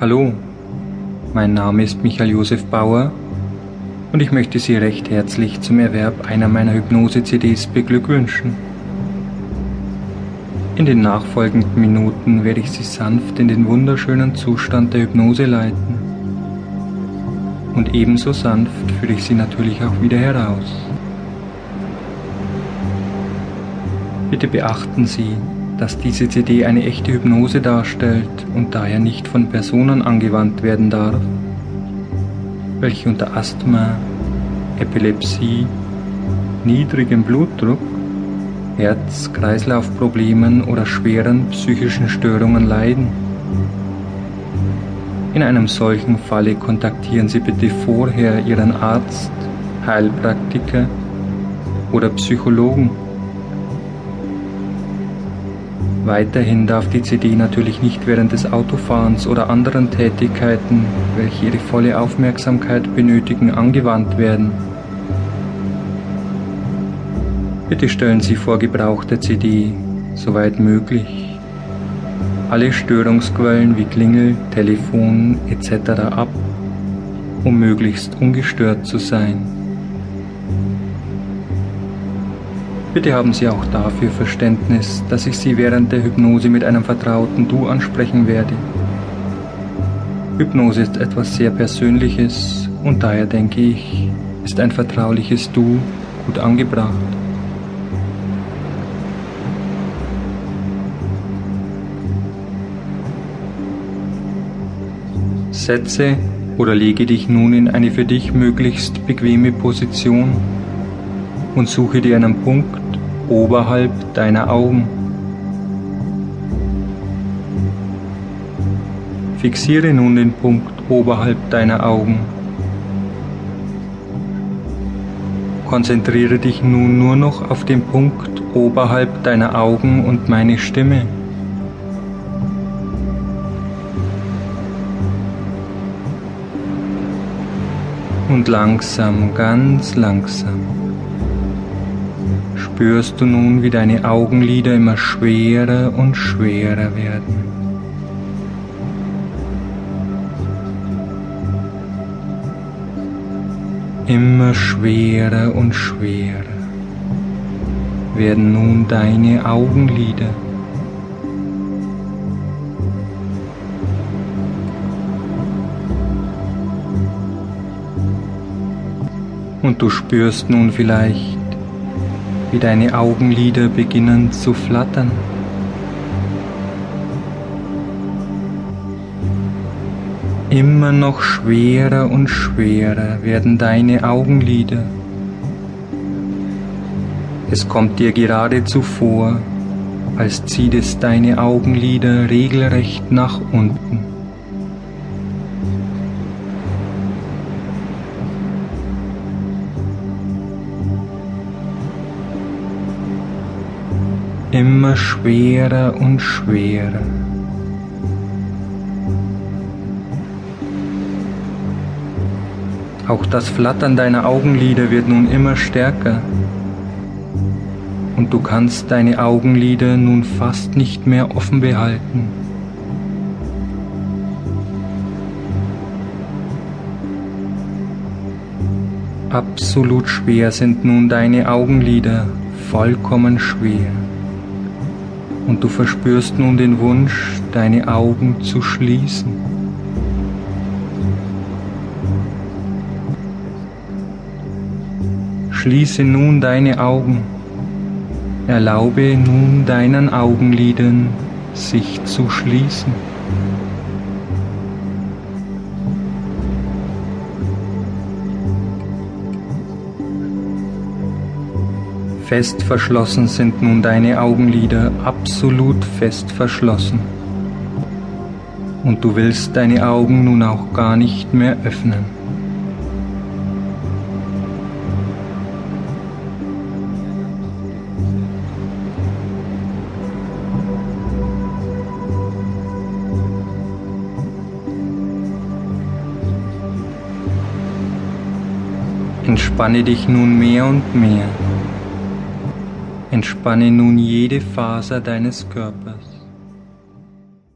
Hallo, mein Name ist Michael Josef Bauer und ich möchte Sie recht herzlich zum Erwerb einer meiner Hypnose-CDs beglückwünschen. In den nachfolgenden Minuten werde ich Sie sanft in den wunderschönen Zustand der Hypnose leiten. Und ebenso sanft führe ich Sie natürlich auch wieder heraus. Bitte beachten Sie, dass diese CD eine echte Hypnose darstellt und daher nicht von Personen angewandt werden darf, welche unter Asthma, Epilepsie, niedrigem Blutdruck, Herz-Kreislauf-Problemen oder schweren psychischen Störungen leiden. In einem solchen Falle kontaktieren Sie bitte vorher Ihren Arzt, Heilpraktiker oder Psychologen. Weiterhin darf die CD natürlich nicht während des Autofahrens oder anderen Tätigkeiten, welche ihre volle Aufmerksamkeit benötigen, angewandt werden. Bitte stellen Sie vor Gebrauch der CD, soweit möglich, alle Störungsquellen wie Klingel, Telefon etc. ab, um möglichst ungestört zu sein. Bitte haben Sie auch dafür Verständnis, dass ich Sie während der Hypnose mit einem vertrauten Du ansprechen werde. Hypnose ist etwas sehr Persönliches und daher denke ich, ist ein vertrauliches Du gut angebracht. Setze oder lege dich nun in eine für dich möglichst bequeme Position und suche dir einen Punkt oberhalb deiner Augen. Fixiere nun den Punkt oberhalb deiner Augen. Konzentriere dich nun nur noch auf den Punkt oberhalb deiner Augen und meine Stimme. Und langsam, ganz langsam spürst du nun, wie deine Augenlider immer schwerer und schwerer werden. Immer schwerer und schwerer werden nun deine Augenlider. Und du spürst nun vielleicht, wie deine Augenlider beginnen zu flattern. Immer noch schwerer und schwerer werden deine Augenlider. Es kommt dir geradezu vor, als zieht es deine Augenlider regelrecht nach unten. Immer schwerer und schwerer. Auch das Flattern deiner Augenlider wird nun immer stärker und du kannst deine Augenlider nun fast nicht mehr offen behalten. Absolut schwer sind nun deine Augenlider, vollkommen schwer und du verspürst nun den Wunsch, deine Augen zu schließen. Schließe nun deine Augen. Erlaube nun deinen Augenlidern sich zu schließen. Fest verschlossen sind nun deine Augenlider, absolut fest verschlossen. Und du willst deine Augen nun auch gar nicht mehr öffnen. Entspanne dich nun mehr und mehr. Entspanne nun jede Faser deines Körpers.